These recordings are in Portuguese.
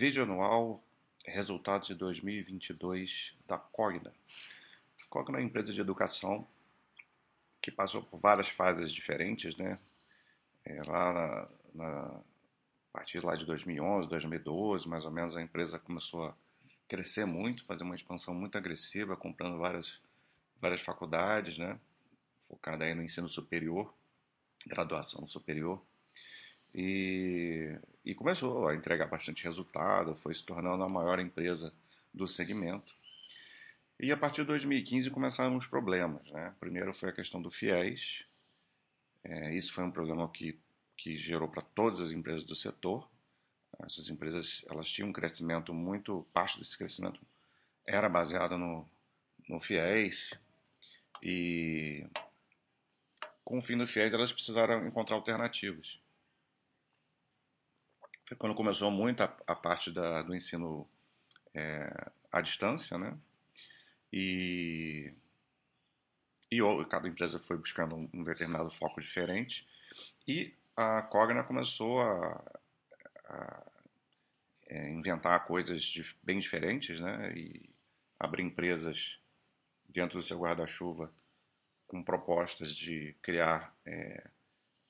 Vídeo anual, resultados de 2022 da Cogna. Cogna é uma empresa de educação que passou por várias fases diferentes, né? É, lá na, na, a partir lá de 2011, 2012, mais ou menos, a empresa começou a crescer muito, fazer uma expansão muito agressiva, comprando várias, várias faculdades, né? Focada aí no ensino superior, graduação superior. E, e começou a entregar bastante resultado, foi se tornando a maior empresa do segmento. E a partir de 2015 começaram os problemas. Né? Primeiro foi a questão do FIES. É, isso foi um problema que, que gerou para todas as empresas do setor. Essas empresas elas tinham um crescimento muito, parte desse crescimento era baseado no, no FIES. E com o fim do FIES elas precisaram encontrar alternativas. Foi quando começou muito a, a parte da, do ensino é, à distância, né? E, e cada empresa foi buscando um, um determinado foco diferente. E a Cogna começou a, a é, inventar coisas de, bem diferentes, né? E abrir empresas dentro do seu guarda-chuva com propostas de criar é,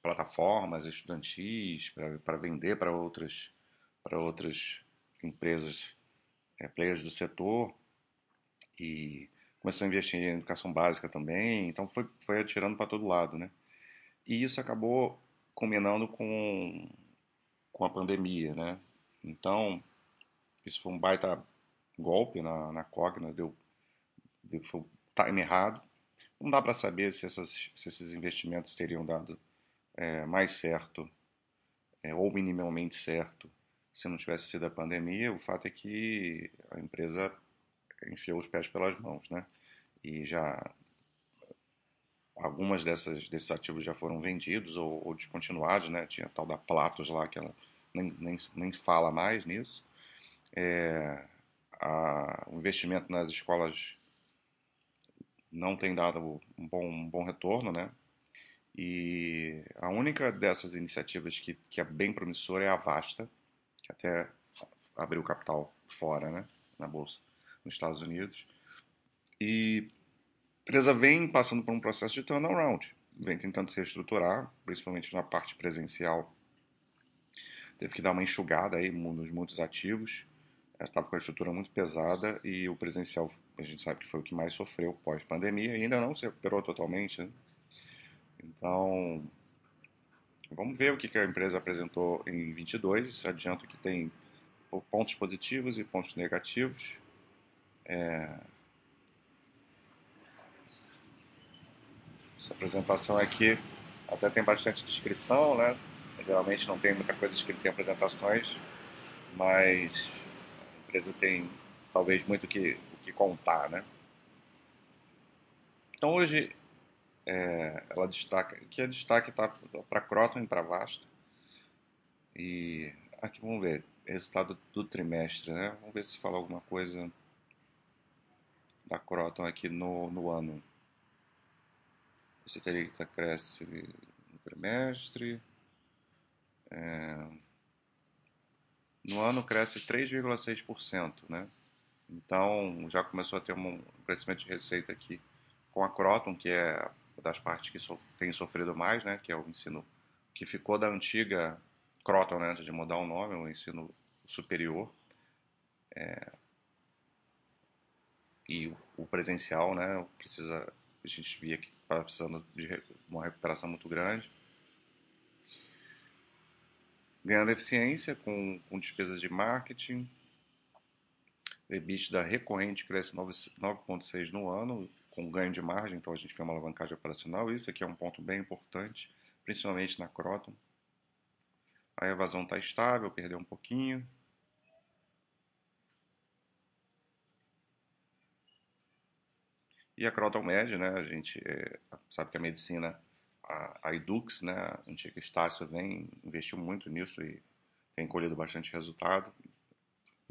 plataformas estudantis para vender para outras para outras empresas é, players do setor e começou a investir em educação básica também, então foi, foi atirando para todo lado, né? E isso acabou combinando com, com a pandemia, né? Então, isso foi um baita golpe na, na Cogna, deu, deu foi time errado. Não dá para saber se, essas, se esses investimentos teriam dado é, mais certo, é, ou minimamente certo, se não tivesse sido a pandemia. O fato é que a empresa enfiou os pés pelas mãos, né? E já algumas dessas desses ativos já foram vendidos ou, ou descontinuados, né? Tinha a tal da Platos lá que ela nem, nem, nem fala mais nisso. É, a, o investimento nas escolas não tem dado um bom, um bom retorno, né? E a única dessas iniciativas que, que é bem promissora é a Vasta, que até abriu capital fora, né? Na bolsa nos Estados Unidos. E a empresa vem passando por um processo de turnaround, vem tentando se reestruturar, principalmente na parte presencial. Teve que dar uma enxugada aí nos muitos ativos, estava com a estrutura muito pesada e o presencial, a gente sabe que foi o que mais sofreu pós-pandemia, ainda não se recuperou totalmente. Né? Então, vamos ver o que a empresa apresentou em 22. Adianto que tem pontos positivos e pontos negativos. É... Essa apresentação aqui até tem bastante descrição, né? Geralmente não tem muita coisa escrita em apresentações, mas a empresa tem talvez muito que, o que contar, né? Então hoje é, ela destaca que a destaque está para Croton e para Vasta. E aqui vamos ver resultado do trimestre, né? Vamos ver se fala alguma coisa da Croton aqui no, no ano. Receita cresce no trimestre. É, no ano cresce 3,6%, né? Então já começou a ter um crescimento de receita aqui com a Croton, que é das partes que so, tem sofrido mais, né? Que é o ensino que ficou da antiga Croton, né, antes de mudar o nome, o ensino superior. É, e o presencial, né, precisa, a gente via que estava precisando de uma recuperação muito grande. Ganhando eficiência com, com despesas de marketing. O EBITDA recorrente cresce 9,6% no ano, com ganho de margem, então a gente vê uma alavancagem operacional. Isso aqui é um ponto bem importante, principalmente na Croton. A evasão está estável, perdeu um pouquinho. E a Croton Med, né, a gente é, sabe que a medicina, a, a Edux, né, a antiga Estácio, vem, investiu muito nisso e tem colhido bastante resultado.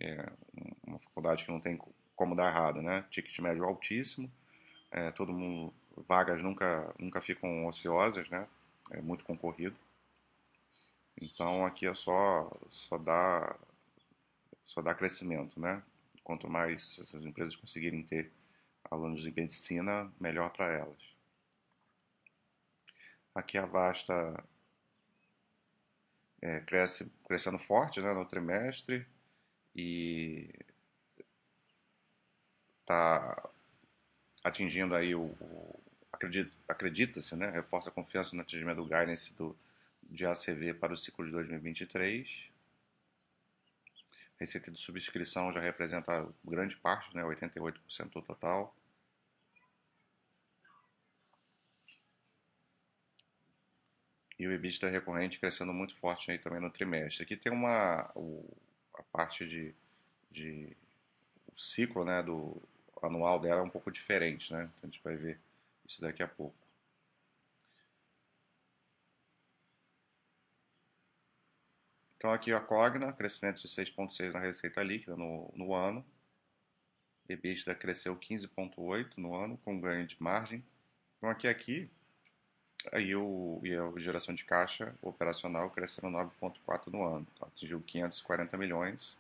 É uma faculdade que não tem como dar errado, né? Ticket médio altíssimo, é, todo mundo, vagas nunca, nunca ficam ociosas, né? É muito concorrido. Então aqui é só, só dar, só dá crescimento, né? Quanto mais essas empresas conseguirem ter alunos de medicina, melhor para elas. Aqui a Vasta é, cresce, crescendo forte né, no trimestre e está atingindo aí o, o acredita, acredita-se, né, reforça a confiança no atingimento do guidance do, de ACV para o ciclo de 2023. Receita de subscrição já representa grande parte, né, 88% do total. E o EBITDA recorrente crescendo muito forte aí também no trimestre. Aqui tem uma o, a parte de, de o ciclo, né, do anual dela é um pouco diferente, né? Então a gente vai ver isso daqui a pouco. Então aqui a Cogna, crescimento de 6,6 na receita líquida no, no ano. EBITDA cresceu 15,8 no ano, com ganho de margem. Então aqui aqui Aí o, e a geração de caixa operacional crescendo 9,4 no ano, então atingiu 540 milhões,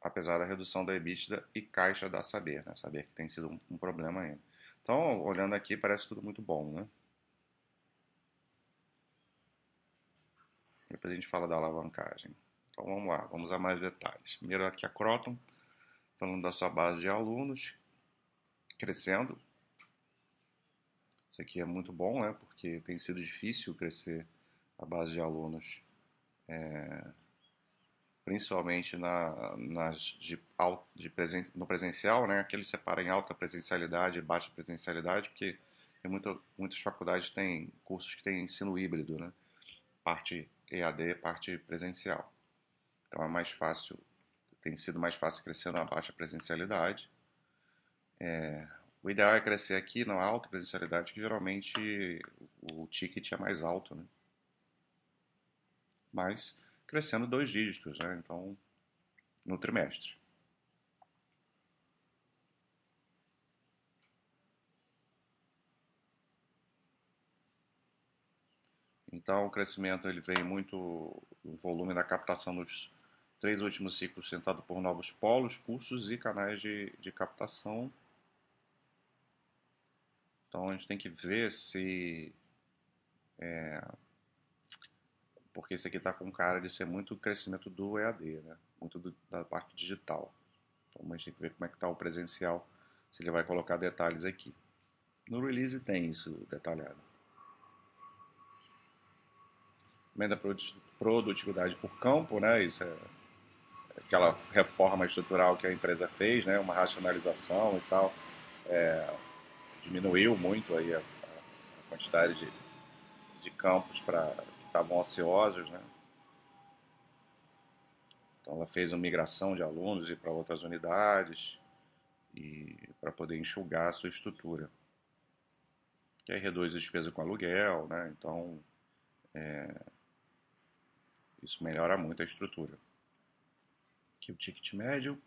apesar da redução da EBITDA e caixa da Saber, né? Saber que tem sido um, um problema ainda. Então, olhando aqui, parece tudo muito bom, né? Depois a gente fala da alavancagem. Então vamos lá, vamos a mais detalhes. Primeiro aqui a Croton, falando da sua base de alunos, crescendo isso aqui é muito bom, né? Porque tem sido difícil crescer a base de alunos, é, principalmente na, nas de, de presen, no presencial, né? Aqui eles separam em alta presencialidade e baixa presencialidade, porque tem muita, muitas faculdades têm cursos que têm ensino híbrido, né? Parte EAD, parte presencial. Então é mais fácil, tem sido mais fácil crescer na baixa presencialidade. É, o ideal é crescer aqui na alta presencialidade, que geralmente o ticket é mais alto, né? Mas crescendo dois dígitos, né? Então, no trimestre. Então, o crescimento ele vem muito o volume da captação nos três últimos ciclos sentado por novos polos, cursos e canais de, de captação então a gente tem que ver se. É, porque esse aqui está com cara de ser muito crescimento do EAD, né? muito do, da parte digital. Então a gente tem que ver como é que está o presencial, se ele vai colocar detalhes aqui. No release tem isso detalhado. Emenda produtividade por campo, né? Isso é aquela reforma estrutural que a empresa fez, né? Uma racionalização e tal. É, diminuiu muito aí a, a quantidade de, de campos para estavam ociosos, né? Então ela fez uma migração de alunos para outras unidades e para poder enxugar a sua estrutura. Que aí reduz a despesa com aluguel, né? Então é, isso melhora muito a estrutura. Aqui o ticket médio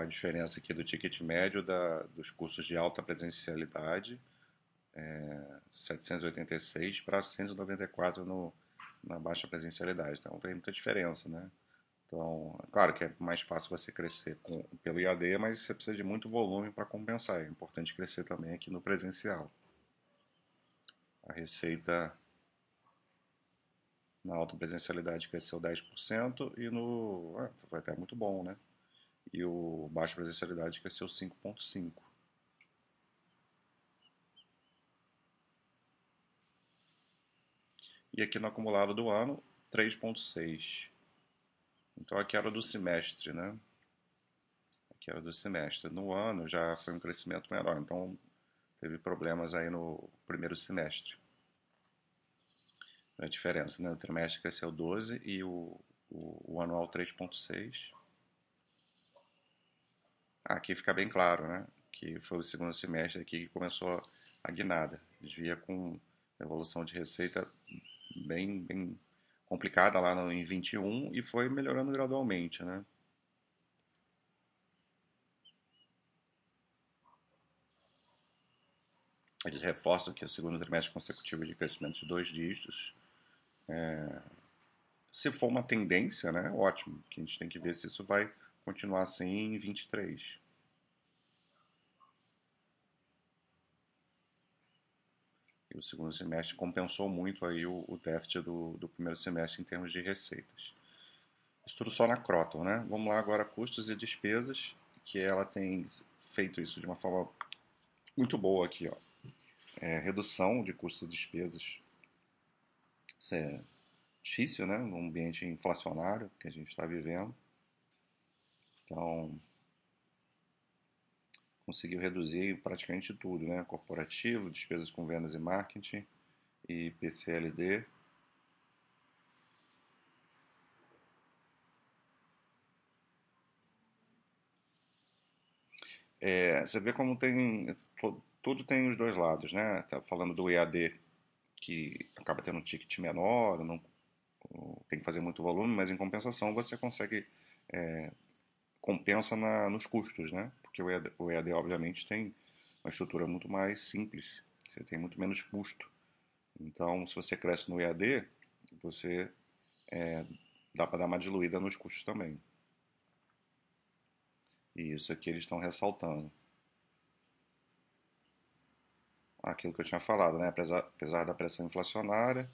a diferença aqui do ticket médio da, dos cursos de alta presencialidade, é, 786 para 194 no, na baixa presencialidade. Então tem muita diferença, né? Então, claro que é mais fácil você crescer com, pelo IAD, mas você precisa de muito volume para compensar. É importante crescer também aqui no presencial. A receita na alta presencialidade cresceu 10% e no. Ah, foi até muito bom, né? E o baixa presencialidade cresceu 5,5. E aqui no acumulado do ano, 3,6. Então aqui era do semestre, né? Aqui era do semestre. No ano já foi um crescimento menor, então teve problemas aí no primeiro semestre. A diferença, né? O trimestre cresceu 12 e o, o, o anual 3,6. Aqui fica bem claro, né? Que foi o segundo semestre aqui que começou a guinada. Desvia com evolução de receita bem, bem complicada lá no, em 21 e foi melhorando gradualmente, né? eles reforçam que é o segundo trimestre consecutivo de crescimento de dois dígitos. É, se for uma tendência, né, ótimo, que a gente tem que ver se isso vai continuar assim em 23. E o segundo semestre compensou muito aí o, o déficit do, do primeiro semestre em termos de receitas. Isso tudo só na Croton, né? Vamos lá agora, custos e despesas, que ela tem feito isso de uma forma muito boa aqui, ó. É, redução de custos e despesas. Isso é difícil, né? No ambiente inflacionário que a gente está vivendo. Então, conseguiu reduzir praticamente tudo, né? Corporativo, despesas com vendas e marketing e PCLD. É, você vê como tem tudo tem os dois lados, né? Tá falando do EAD que acaba tendo um ticket menor, não tem que fazer muito volume, mas em compensação você consegue é, compensa na, nos custos, né? Porque o EAD, o EAD, obviamente, tem uma estrutura muito mais simples, você tem muito menos custo. Então, se você cresce no EAD, você é, dá para dar uma diluída nos custos também. E isso aqui eles estão ressaltando. Aquilo que eu tinha falado, né? apesar, apesar da pressão inflacionária,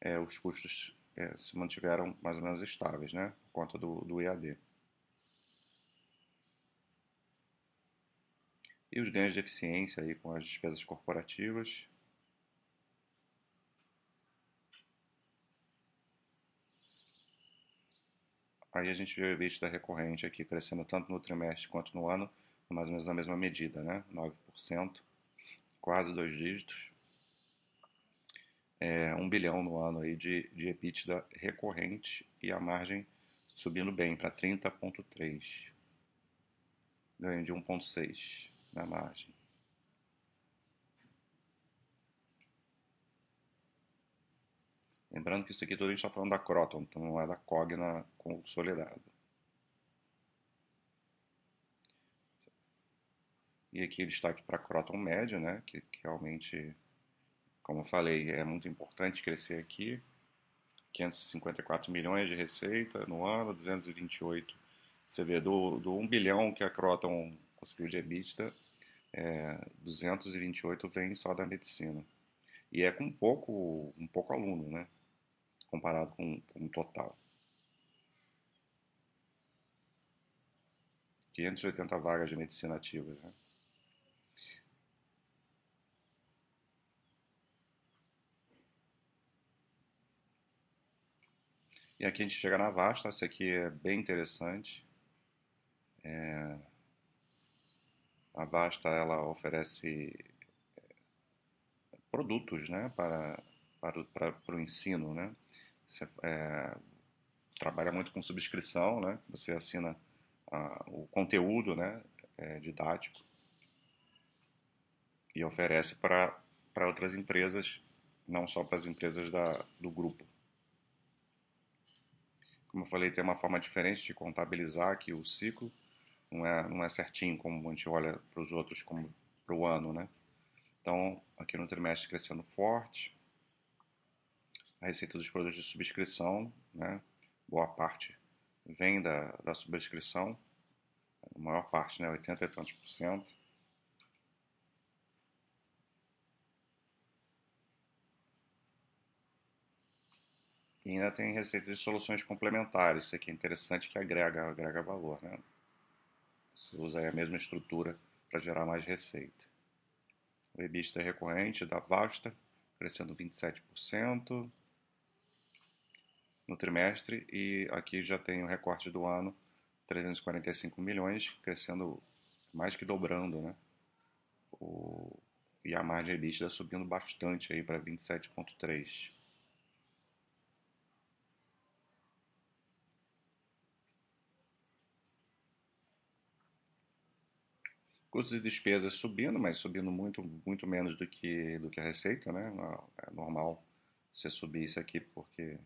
é, os custos é, se mantiveram mais ou menos estáveis, né? por conta do, do EAD. E os ganhos de eficiência aí com as despesas corporativas. Aí a gente vê o EBITDA recorrente aqui crescendo tanto no trimestre quanto no ano, mais ou menos na mesma medida, né? 9%, quase dois dígitos. É, 1 bilhão no ano aí de, de EBITDA recorrente e a margem subindo bem para 30,3. Ganho de 1,6 na margem. Lembrando que isso aqui tudo a gente está falando da Croton, então não é da Cogna consolidada. E aqui destaque para Croton média, né, que, que realmente, como eu falei, é muito importante crescer aqui. 554 milhões de receita no ano, 228. Você vê do, do 1 bilhão que a Croton conseguiu de EBITDA, é, 228 vem só da medicina. E é com pouco, um pouco aluno, né? Comparado com, com o total. 580 vagas de medicina ativas, né? E aqui a gente chega na Vasta, essa aqui é bem interessante. É, a Vasta ela oferece eh, produtos né, para, para, para, para o ensino. Né? Você é, trabalha muito com subscrição, né? você assina a, o conteúdo né, é, didático e oferece para, para outras empresas, não só para as empresas da, do grupo. Como eu falei, tem uma forma diferente de contabilizar aqui o ciclo não é, não é certinho como a gente olha para os outros como para o ano, né? Então, aqui no trimestre crescendo forte, a receita dos produtos de subscrição, né? Boa parte vem da, da subscrição, a maior parte, né? 80 e tantos por cento. E ainda tem receita de soluções complementares, isso aqui é interessante que agrega, agrega valor, né? Você usa a mesma estrutura para gerar mais receita. O EBITDA recorrente da Vasta, crescendo 27% no trimestre e aqui já tem o recorte do ano, 345 milhões, crescendo mais que dobrando, né? O, e a margem EBITDA subindo bastante aí para 27,3%. Custos e despesas subindo, mas subindo muito, muito menos do que, do que a receita, né? É normal você subir isso aqui porque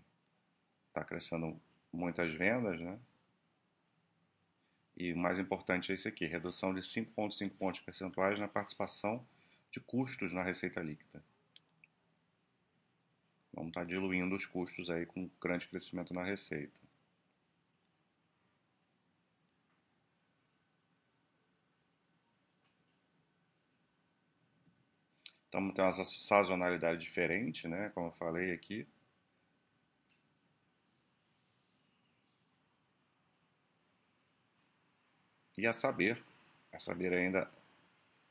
está crescendo muitas vendas, né? E o mais importante é isso aqui, redução de 5,5 pontos percentuais na participação de custos na receita líquida. Vamos estar tá diluindo os custos aí com grande crescimento na receita. Então tem uma sazonalidade diferente, né? Como eu falei aqui. E a saber, a saber ainda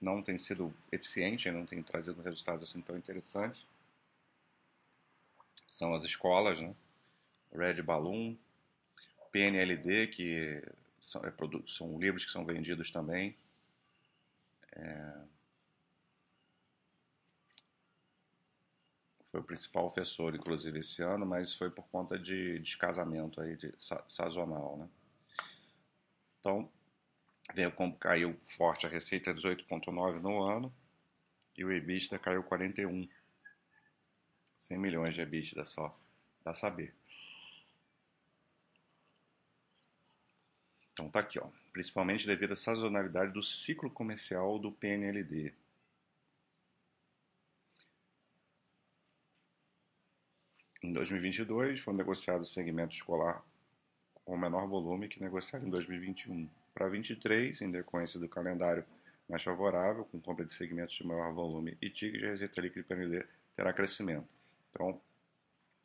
não tem sido eficiente, não tem trazido resultados assim tão interessantes. São as escolas, né? Red Balloon, PNLD, que são, é, são livros que são vendidos também. É, foi o principal ofensor, inclusive, esse ano, mas foi por conta de descasamento aí, de, sazonal, né? Então, veio como caiu forte a receita 18,9 no ano e o EBITDA caiu 41. 100 milhões de EBITDA só, dá saber. Então tá aqui, ó. Principalmente devido à sazonalidade do ciclo comercial do PNLD. Em 2022, foi negociado o segmento escolar com menor volume que negociado em 2021. Para 2023, em decorrência do calendário mais favorável, com compra de segmentos de maior volume e tickets, a receita líquida PND terá crescimento. Então,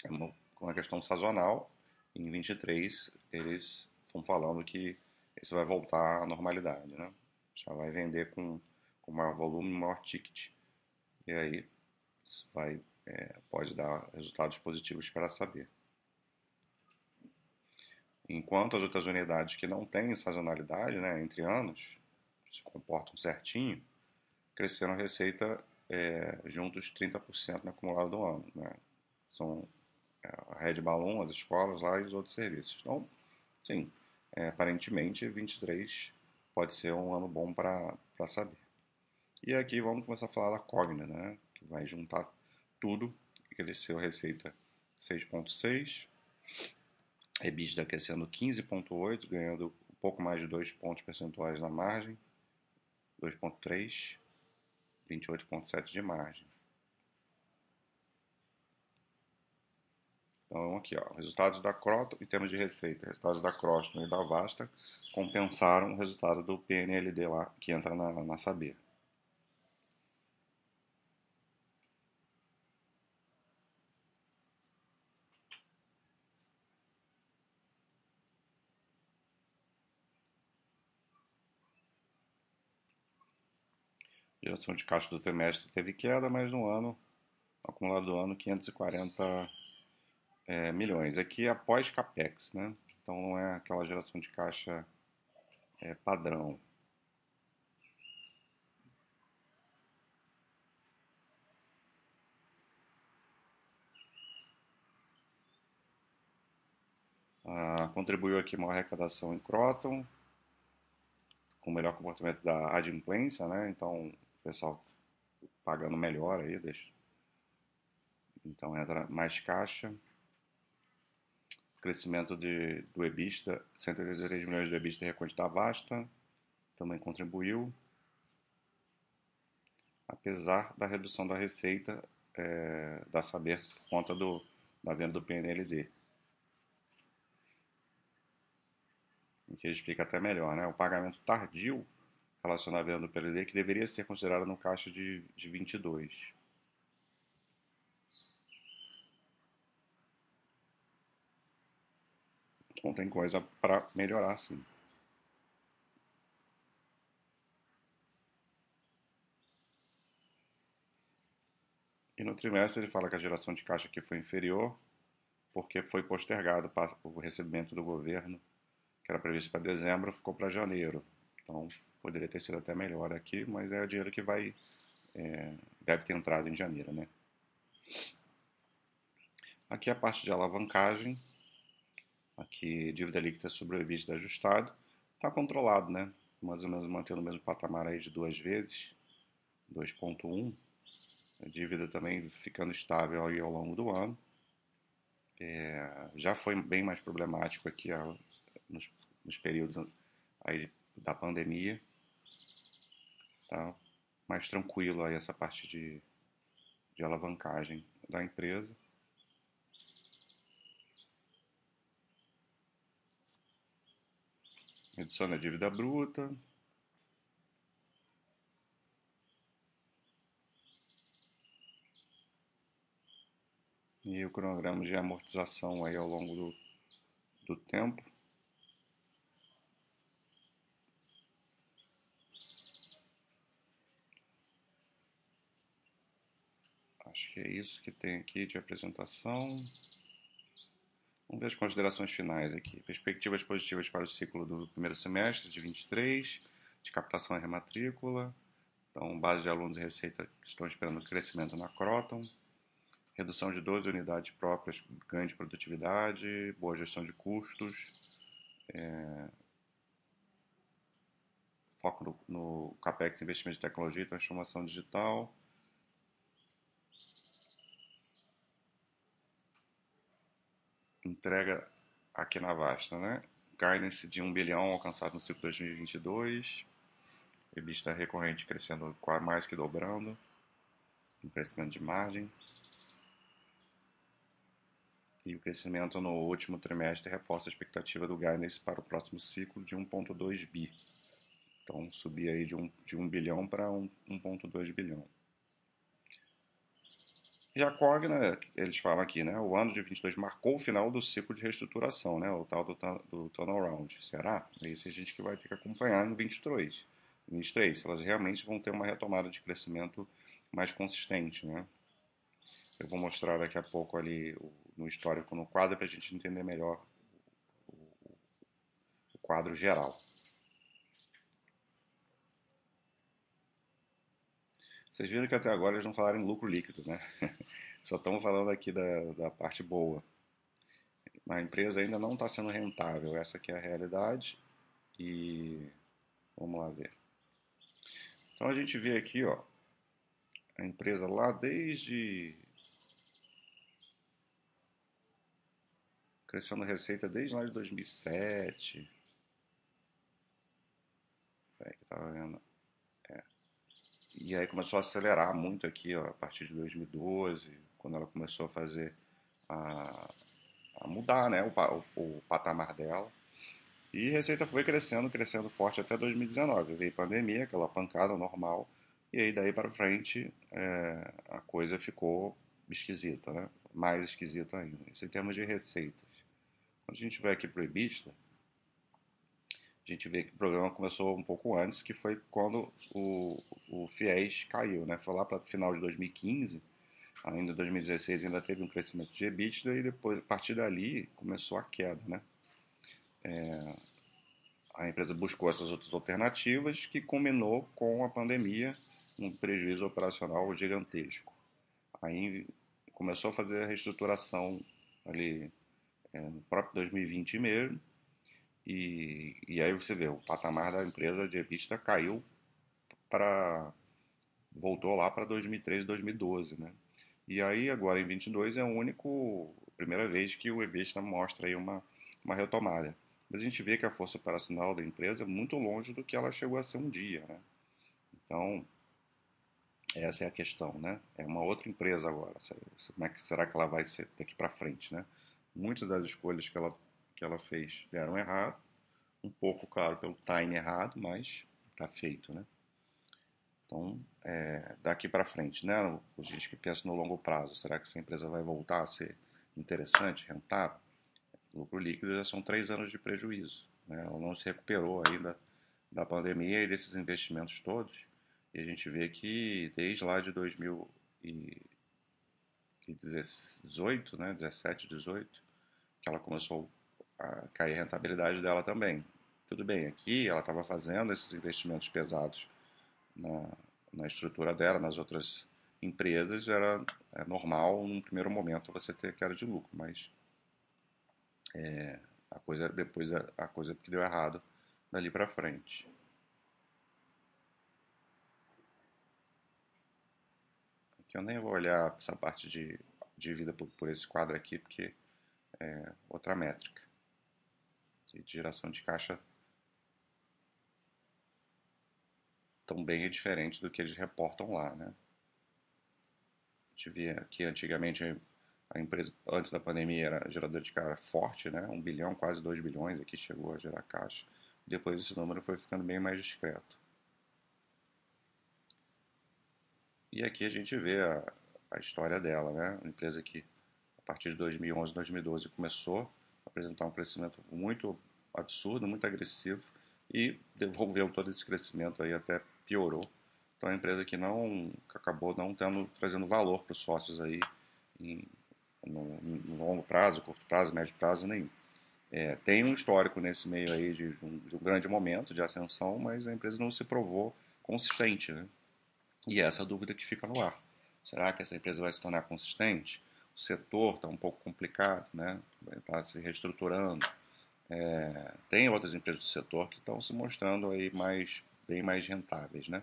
é uma, uma questão sazonal. Em 23, eles estão falando que isso vai voltar à normalidade, né? Já vai vender com, com maior volume, maior ticket. E aí, isso vai é, pode dar resultados positivos para saber. Enquanto as outras unidades que não têm sazonalidade né, entre anos, se comportam certinho, cresceram a receita é, juntos 30% no acumulado do ano. Né? São é, a Red Balloon, as escolas lá e os outros serviços. Então, sim, é, aparentemente 23 pode ser um ano bom para saber. E aqui vamos começar a falar da Cogna, né? que vai juntar tudo, cresceu a receita 6,6, EBITDA crescendo 15,8, ganhando um pouco mais de 2 pontos percentuais na margem, 2,3, 28,7 de margem. Então, aqui, ó, resultados da Croton, em termos de receita, resultados da Croston e da Vasta compensaram o resultado do PNLD lá, que entra na, na Saber. Geração de caixa do trimestre teve queda, mas no ano, acumulado do ano, 540 é, milhões. Aqui é após CAPEX, né? Então não é aquela geração de caixa é, padrão. Ah, contribuiu aqui uma arrecadação em Croton, com melhor comportamento da adimplência, né? Então pessoal pagando melhor aí, deixa. Então entra mais caixa. Crescimento de, do EBITDA, 183 milhões de EBITDA reconte da Vasta, também contribuiu. Apesar da redução da receita é, da Saber por conta do, da venda do PNLD. Que ele explica até melhor, né? O pagamento tardio relacionado à venda do PLD, que deveria ser considerada no caixa de, de 22. Então tem coisa para melhorar sim. E no trimestre ele fala que a geração de caixa aqui foi inferior, porque foi postergado o recebimento do governo, que era previsto para dezembro, ficou para janeiro. Então, poderia ter sido até melhor aqui, mas é o dinheiro que vai é, deve ter entrado em janeiro, né? Aqui a parte de alavancagem, aqui dívida líquida sobre o EBITDA ajustado, está controlado, né? Mais ou menos mantendo o mesmo patamar aí de duas vezes, 2.1. A dívida também ficando estável aí ao longo do ano. É, já foi bem mais problemático aqui ó, nos, nos períodos aí da pandemia. Tá? mais tranquilo aí essa parte de, de alavancagem da empresa. Redução da dívida bruta. E o cronograma de amortização aí ao longo do, do tempo. Acho que é isso que tem aqui de apresentação. Vamos ver as considerações finais aqui. Perspectivas positivas para o ciclo do primeiro semestre de 23, de captação e rematrícula. Então, base de alunos e receita estão esperando crescimento na Croton. Redução de 12 unidades próprias, ganho de produtividade, boa gestão de custos. É... Foco no, no CAPEX, investimento de tecnologia e transformação digital entrega aqui na Vasta, né? Guidance de 1 bilhão alcançado no ciclo 2022. EBITDA recorrente crescendo mais que dobrando. Um crescimento de margem. E o crescimento no último trimestre reforça a expectativa do guidance para o próximo ciclo de 1,2 bi. Então, subir aí de 1, de 1 bilhão para 1,2 bilhão. E a Cogna, eles falam aqui, né? O ano de 22 marcou o final do ciclo de reestruturação, né? O tal do, do turnaround. Será? É isso a gente que vai ter que acompanhar no 23. 23, se elas realmente vão ter uma retomada de crescimento mais consistente, né? Eu vou mostrar daqui a pouco ali no histórico, no quadro, para a gente entender melhor o quadro geral. Vocês viram que até agora eles não falaram em lucro líquido, né? Só estamos falando aqui da, da parte boa. A empresa ainda não está sendo rentável, essa aqui é a realidade. E vamos lá ver. Então a gente vê aqui, ó, a empresa lá desde crescendo receita desde lá de 2007. Peraí que eu tava vendo. E aí começou a acelerar muito aqui, ó, a partir de 2012, quando ela começou a fazer a, a mudar, né, o, o, o, patamar dela. E a receita foi crescendo, crescendo forte até 2019. Veio pandemia, aquela pancada normal, e aí daí para frente é, a coisa ficou esquisita, né? Mais esquisita ainda. Isso em termos de receitas. Quando a gente vai aqui para o EBITDA, a gente vê que o programa começou um pouco antes, que foi quando o, o FIES caiu, né? Foi lá para o final de 2015, ainda 2016 ainda teve um crescimento de EBITDA e depois, a partir dali, começou a queda, né? É, a empresa buscou essas outras alternativas que culminou com a pandemia, um prejuízo operacional gigantesco. Aí começou a fazer a reestruturação ali é, no próprio 2020 mesmo, e, e aí você vê, o patamar da empresa de EBITDA caiu para. voltou lá para 2013, 2012, né? E aí agora em 22 é a único primeira vez que o EBITDA mostra aí uma, uma retomada. Mas a gente vê que a força operacional da empresa é muito longe do que ela chegou a ser um dia, né? Então, essa é a questão, né? É uma outra empresa agora. Como é que será que ela vai ser daqui para frente, né? Muitas das escolhas que ela que ela fez deram errado. Um pouco, claro, pelo time errado, mas está feito, né? Então, é, daqui para frente, né? A gente que pensa no longo prazo, será que essa empresa vai voltar a ser interessante, rentável? lucro líquido já são três anos de prejuízo. Né? Ela não se recuperou ainda da pandemia e desses investimentos todos. E a gente vê que desde lá de 2018, né, 17, 18, que ela começou a cair a rentabilidade dela também. Tudo bem, aqui ela estava fazendo esses investimentos pesados na, na estrutura dela, nas outras empresas, era é normal num primeiro momento você ter queda de lucro, mas é, a coisa depois a, a coisa que deu errado dali para frente. Aqui eu nem vou olhar essa parte de dívida por, por esse quadro aqui, porque é outra métrica de geração de caixa também é diferente do que eles reportam lá, né? A gente via que antigamente a empresa, antes da pandemia, era gerador de caixa forte, né? Um bilhão, quase dois bilhões aqui chegou a gerar caixa. Depois esse número foi ficando bem mais discreto. E aqui a gente vê a, a história dela, né? Uma empresa que a partir de 2011, 2012 começou apresentar um crescimento muito absurdo, muito agressivo e devolveu todo esse crescimento aí até piorou. Então é uma empresa que não que acabou não tendo trazendo valor para os sócios aí em, no, no, longo prazo, curto prazo, médio prazo nenhum. É, tem um histórico nesse meio aí de um, de um, grande momento de ascensão, mas a empresa não se provou consistente, né? E essa é a dúvida que fica no ar. Será que essa empresa vai se tornar consistente? O setor está um pouco complicado, né? Está se reestruturando. É, tem outras empresas do setor que estão se mostrando aí mais, bem mais rentáveis, né?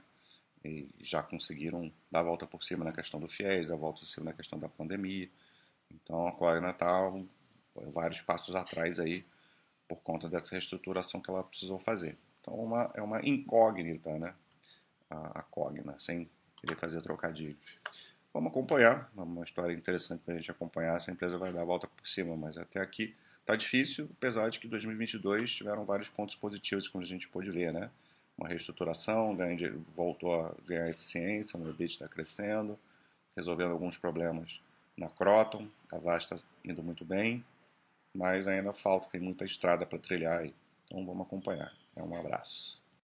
E já conseguiram dar a volta por cima na questão do FIES, dar a volta por cima na questão da pandemia. Então a Cogna está vários passos atrás aí por conta dessa reestruturação que ela precisou fazer. Então uma, é uma incógnita, né? A, a Cogna, sem querer fazer trocadilho. Vamos acompanhar, é uma história interessante para a gente acompanhar. Essa empresa vai dar a volta por cima, mas até aqui está difícil, apesar de que 2022 tiveram vários pontos positivos, como a gente pôde ver, né? Uma reestruturação, voltou a ganhar eficiência, o EBIT está crescendo, resolvendo alguns problemas na Croton, a Vasta está indo muito bem, mas ainda falta, tem muita estrada para trilhar aí. Então vamos acompanhar. É um abraço.